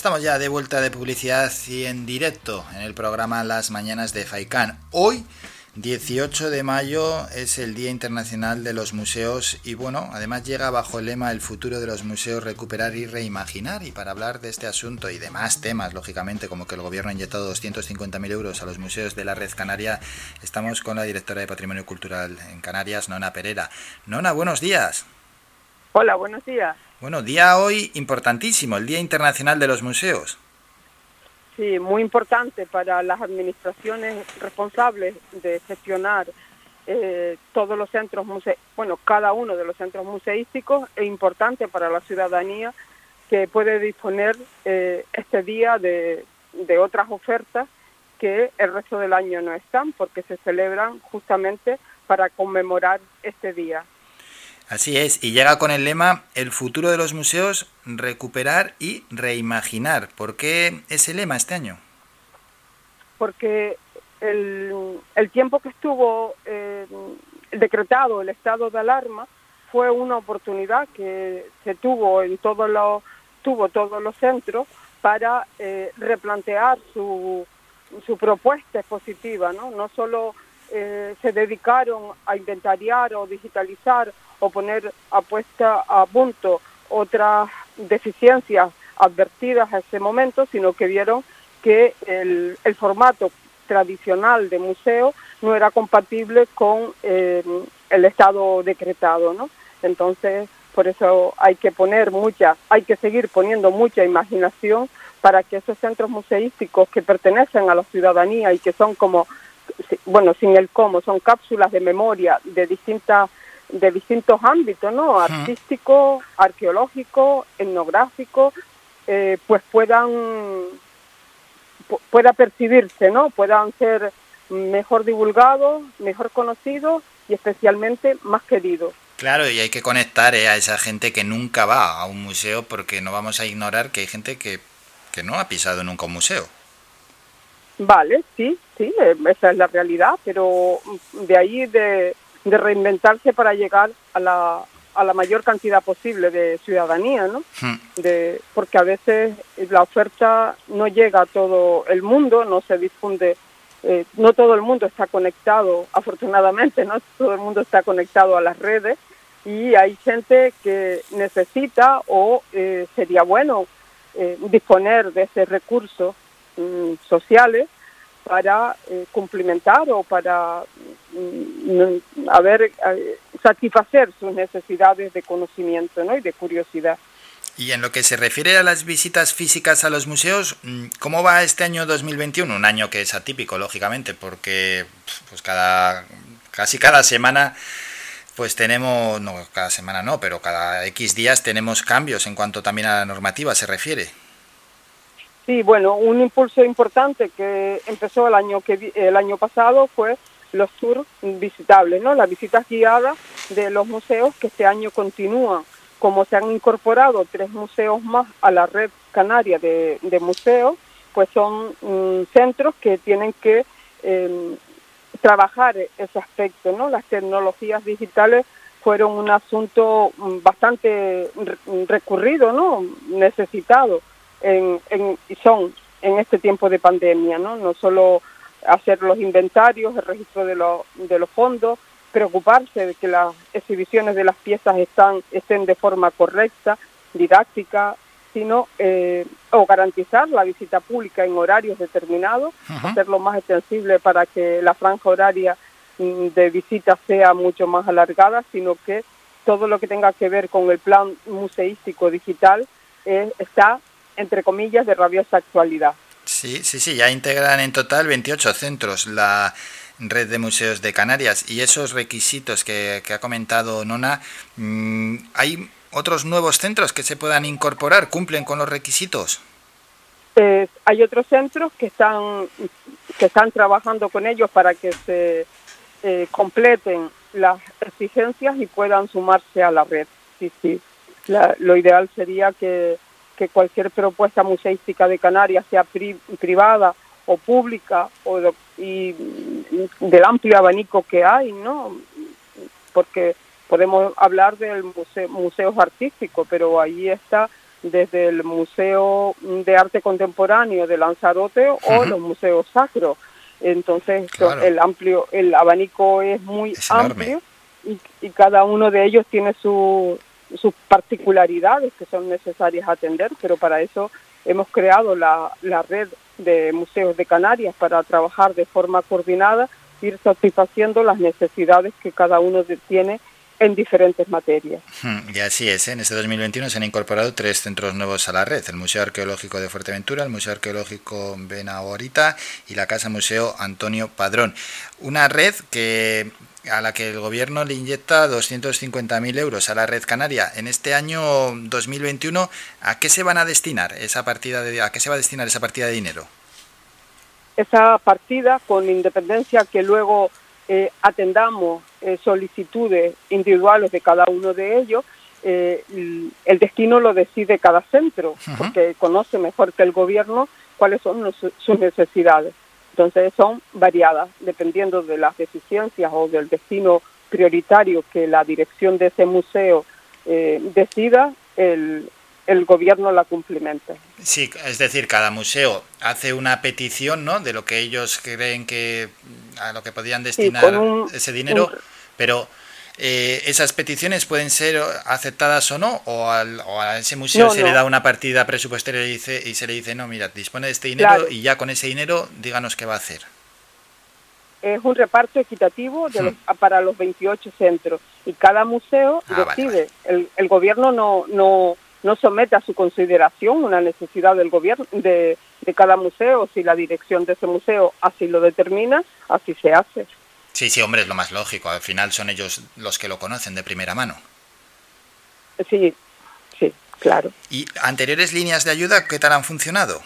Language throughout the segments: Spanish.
Estamos ya de vuelta de publicidad y en directo en el programa Las Mañanas de Faicán. Hoy, 18 de mayo, es el Día Internacional de los Museos y bueno, además llega bajo el lema El futuro de los museos, recuperar y reimaginar. Y para hablar de este asunto y de más temas, lógicamente, como que el gobierno ha inyectado 250.000 euros a los museos de la red canaria, estamos con la directora de Patrimonio Cultural en Canarias, Nona Pereira. Nona, buenos días. Hola, buenos días. Bueno, día hoy importantísimo, el Día Internacional de los Museos. Sí, muy importante para las administraciones responsables de gestionar eh, todos los centros museísticos, bueno, cada uno de los centros museísticos e importante para la ciudadanía que puede disponer eh, este día de, de otras ofertas que el resto del año no están porque se celebran justamente para conmemorar este día. Así es, y llega con el lema El futuro de los museos, recuperar y reimaginar. ¿Por qué ese lema este año? Porque el, el tiempo que estuvo eh, decretado el estado de alarma fue una oportunidad que se tuvo en todos los tuvo todos los centros para eh, replantear su, su propuesta expositiva, ¿no? No solo eh, se dedicaron a inventariar o digitalizar o poner a a punto otras deficiencias advertidas a ese momento, sino que vieron que el, el formato tradicional de museo no era compatible con eh, el estado decretado, ¿no? Entonces, por eso hay que poner mucha, hay que seguir poniendo mucha imaginación para que esos centros museísticos que pertenecen a la ciudadanía y que son como, bueno, sin el cómo, son cápsulas de memoria de distintas de distintos ámbitos, ¿no? Artístico, arqueológico, etnográfico, eh, pues puedan pueda percibirse, ¿no? Puedan ser mejor divulgados, mejor conocidos y especialmente más queridos. Claro, y hay que conectar eh, a esa gente que nunca va a un museo porque no vamos a ignorar que hay gente que, que no ha pisado nunca un museo. Vale, sí, sí, eh, esa es la realidad, pero de ahí de, de reinventarse para llegar a la, a la mayor cantidad posible de ciudadanía, ¿no? De, porque a veces la oferta no llega a todo el mundo, no se difunde, eh, no todo el mundo está conectado, afortunadamente, ¿no? Todo el mundo está conectado a las redes y hay gente que necesita o eh, sería bueno eh, disponer de ese recurso mm, sociales para eh, cumplimentar o para mm, ver, eh, satisfacer sus necesidades de conocimiento ¿no? y de curiosidad. Y en lo que se refiere a las visitas físicas a los museos, mm, ¿cómo va este año 2021? Un año que es atípico, lógicamente, porque pues cada casi cada semana pues tenemos, no cada semana no, pero cada X días tenemos cambios en cuanto también a la normativa se refiere. Sí, bueno, un impulso importante que empezó el año que el año pasado fue los tours visitables, ¿no? Las visitas guiadas de los museos que este año continúan. Como se han incorporado tres museos más a la red canaria de, de museos, pues son mm, centros que tienen que eh, trabajar ese aspecto, ¿no? Las tecnologías digitales fueron un asunto mm, bastante recurrido, ¿no? Necesitado en, en, son en este tiempo de pandemia, ¿no? No solo hacer los inventarios, el registro de, los de los fondos, preocuparse de que las exhibiciones de las piezas están, estén de forma correcta, didáctica, sino eh, o garantizar la visita pública en horarios determinados, hacerlo más extensible para que la franja horaria mm, de visita sea mucho más alargada, sino que todo lo que tenga que ver con el plan museístico digital eh, está entre comillas, de rabiosa actualidad. Sí, sí, sí, ya integran en total 28 centros la red de museos de Canarias y esos requisitos que, ha comentado Nona, mm, ¿hay otros nuevos centros que se puedan incorporar? ¿Cumplen con los requisitos? Eh, hay otros centros que están, que están trabajando con ellos para que se eh, completen las exigencias y puedan sumarse a la red. Sí, sí. lo ideal sería que que cualquier propuesta museística de Canarias, sea privada o pública, o y del amplio abanico que hay, ¿no? Porque podemos hablar del museo, museos artísticos, pero ahí está desde el Museo de Arte Contemporáneo de Lanzarote o los museos sacros. Entonces, el amplio, el abanico es muy amplio y, cada uno de ellos tiene sus particularidades que son necesarias atender, pero para eso hemos creado la, la red de museos de Canarias para trabajar de forma coordinada, ir satisfaciendo las necesidades que cada uno tiene en diferentes materias. Y así es, ¿eh? en este 2021 se han incorporado tres centros nuevos a la red, el Museo Arqueológico de Fuerteventura, el Museo Arqueológico Benahorita y la Casa Museo Antonio Padrón. Una red que a la que el gobierno le inyecta 250.000 euros a la red canaria. En este año 2021, ¿a qué se van a destinar esa partida de, a qué se va a destinar esa partida de dinero? Esa partida, con independencia que luego eh, atendamos eh, solicitudes individuales de cada uno de ellos, eh, el destino lo decide cada centro, porque conoce mejor que el gobierno cuáles son sus necesidades. Entonces son variadas, dependiendo de las deficiencias o del destino prioritario que la dirección de ese museo decida, el, el gobierno la cumplimente. Sí, es decir, cada museo hace una petición, ¿no? De lo que ellos creen que a lo que podían destinar ese dinero, pero eh, esas peticiones pueden ser aceptadas o no, o, a ese museo se le da una partida presupuestaria y, dice, y se le dice, no, mira, dispone de este dinero y ya con ese dinero díganos qué va a hacer. Es un reparto equitativo de hmm. para los 28 centros y cada museo ah, decide. El, el gobierno no, no no somete a su consideración una necesidad del gobierno de, de cada museo, si la dirección de ese museo así lo determina, así se hace. Sí, sí, hombre, es lo más lógico. Al final son ellos los que lo conocen de primera mano. Sí, sí, claro. ¿Y anteriores líneas de ayuda qué tal han funcionado?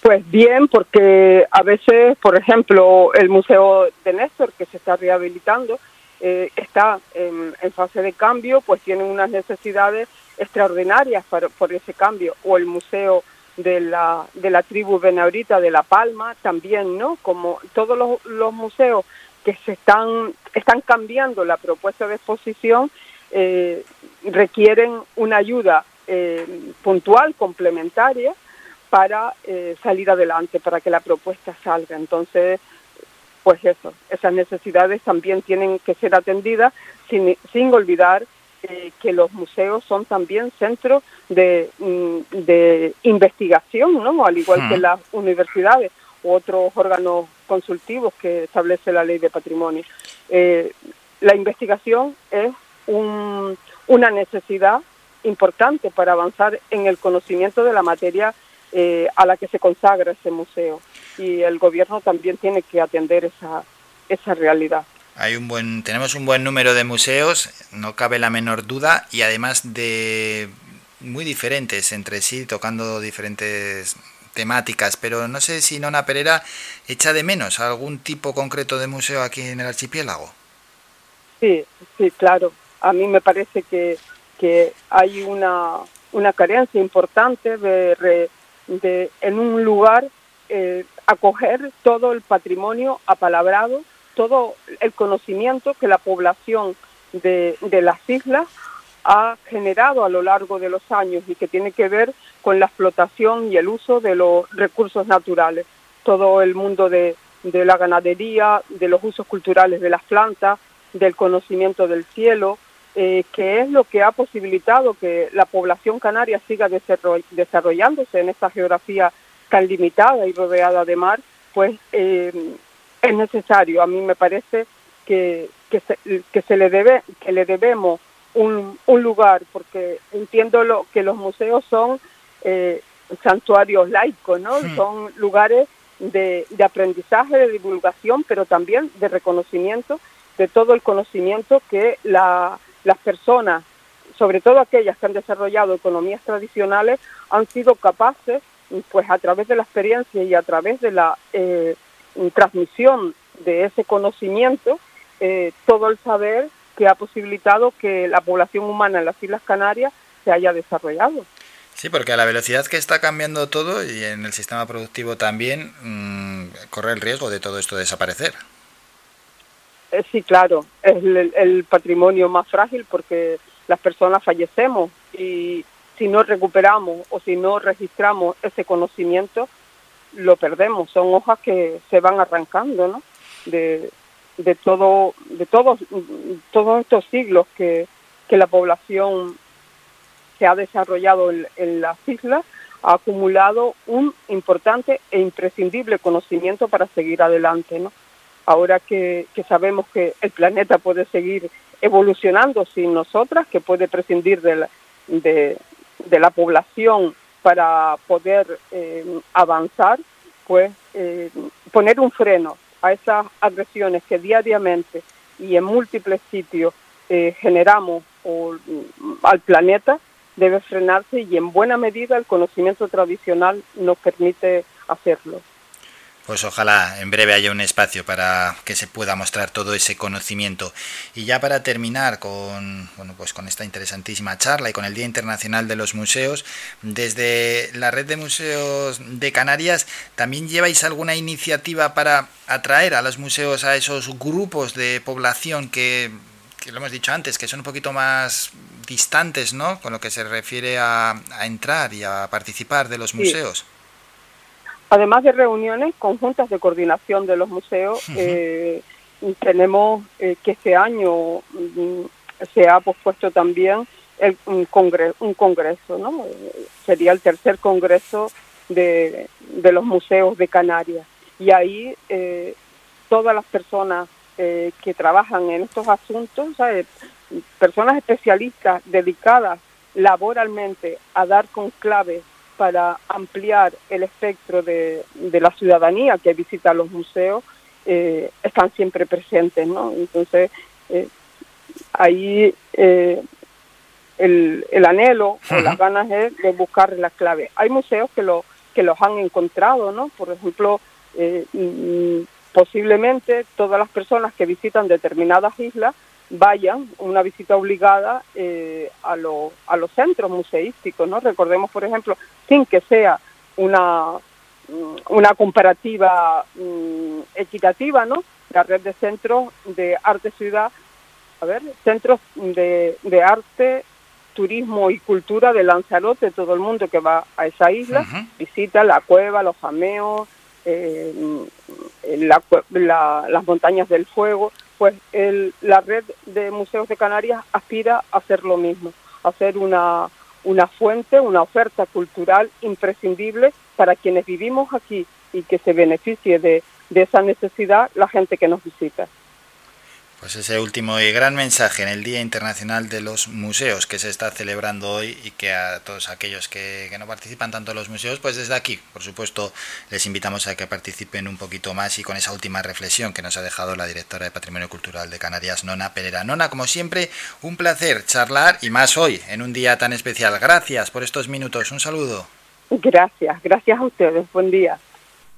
Pues bien, porque a veces, por ejemplo, el Museo de Néstor, que se está rehabilitando, eh, está en, en, fase de cambio, pues tienen unas necesidades extraordinarias por ese cambio, o el Museo de la, de la tribu Benaurita de La Palma también, ¿no? Como todos los, los museos que se están, están cambiando la propuesta de exposición, eh, requieren una ayuda eh, puntual, complementaria, para eh, salir adelante, para que la propuesta salga. Entonces, pues eso, esas necesidades también tienen que ser atendidas sin, sin olvidar eh, que los museos son también centros de, mm, de investigación, ¿no? Al igual que hmm. las universidades u otros órganos consultivos que establece la ley de patrimonio. Eh, la investigación es un, una necesidad importante para avanzar en el conocimiento de la materia eh, a la que se consagra ese museo y el gobierno también tiene que atender esa, esa realidad. Hay un buen, tenemos un buen número de museos, no cabe la menor duda, y además de muy diferentes entre sí, tocando diferentes temáticas, pero no sé si Nona Pereira echa de menos algún tipo concreto de museo aquí en el archipiélago. Sí, sí, claro. A mí me parece que, que hay una, una carencia importante de, de en un lugar eh, acoger todo el patrimonio apalabrado todo el conocimiento que la población de, las islas ha generado a lo largo de los años y que tiene que ver con la explotación y el uso de los recursos naturales. Todo el mundo de, la ganadería, de los usos culturales de las plantas, del conocimiento del cielo, eh, que es lo que ha posibilitado que la población canaria siga desarrollándose en esta geografía tan limitada y rodeada de mar, pues eh, es necesario. A mí me parece que, que, se, que se le debe que le debemos un, un lugar porque entiendo lo que los museos son eh, santuarios laicos, ¿no? Son lugares de, de aprendizaje, de divulgación, pero también de reconocimiento de todo el conocimiento que la, las personas, sobre todo aquellas que han desarrollado economías tradicionales, han sido capaces, pues a través de la experiencia y a través de la eh, transmisión de ese conocimiento, eh, todo el saber que ha posibilitado que la población humana en las Islas Canarias se haya desarrollado. Sí, porque a la velocidad que está cambiando todo y en el sistema productivo también, mm, corre el riesgo de todo esto desaparecer. Eh, sí, claro, es el, patrimonio más frágil porque las personas fallecemos y, si no recuperamos o si no registramos ese conocimiento, lo perdemos. Son hojas que se van arrancando, ¿no? De, de todo, de todos, todos estos siglos que, que la población se ha desarrollado en, las islas, ha acumulado un importante e imprescindible conocimiento para seguir adelante, ¿no? Ahora que, que sabemos que el planeta puede seguir evolucionando sin nosotras, que puede prescindir de la, de, la población para poder eh, avanzar, pues eh, poner un freno a esas agresiones que diariamente y en múltiples sitios eh, generamos al planeta debe frenarse y en buena medida el conocimiento tradicional nos permite hacerlo. Pues ojalá en breve haya un espacio para que se pueda mostrar todo ese conocimiento. Y ya para terminar con, bueno, pues con esta interesantísima charla y con el Día Internacional de los Museos, desde la Red de Museos de Canarias, ¿también lleváis alguna iniciativa para atraer a los museos a esos grupos de población que, que lo hemos dicho antes, que son un poquito más distantes, ¿no? Con lo que se refiere a, entrar y a participar de los museos. Además de reuniones conjuntas de coordinación de los museos, eh, tenemos eh, que este año mm, se ha pospuesto también el, un, congreso, un congreso, ¿no? Sería el tercer congreso de, de los museos de Canarias. Y ahí eh, todas las personas que trabajan en estos asuntos, personas especialistas dedicadas laboralmente a dar con clave para ampliar el espectro de, la ciudadanía que visita los museos eh, están siempre presentes, ¿no? Entonces, eh, ahí eh, el, el, anhelo o las ganas es de buscar la clave. Hay museos que, lo, que los han encontrado, ¿no? Por ejemplo, mm, posiblemente todas las personas que visitan determinadas islas vayan una visita obligada eh, a, a los centros museísticos, ¿no? Recordemos, por ejemplo, sin que sea una, mm, una comparativa mm, equitativa, ¿no? La red de centros de arte ciudad, a ver, centros de, de arte, turismo y cultura de Lanzarote, todo el mundo que va a esa isla, visita la cueva, los jameos, eh, la, las montañas del fuego, pues el, la red de museos de Canarias aspira a hacer lo mismo, a ser una, una fuente, una oferta cultural imprescindible para quienes vivimos aquí y que se beneficie de, de esa necesidad la gente que nos visita. Pues ese último y gran mensaje en el Día Internacional de los Museos que se está celebrando hoy y que a todos aquellos que, no participan tanto en los museos, pues desde aquí, por supuesto, les invitamos a que participen un poquito más y con esa última reflexión que nos ha dejado la directora de Patrimonio Cultural de Canarias, Nona Pereira. Nona, como siempre, un placer charlar y más hoy, en un día tan especial. Gracias por estos minutos. Un saludo. Gracias, gracias a ustedes. Buen día.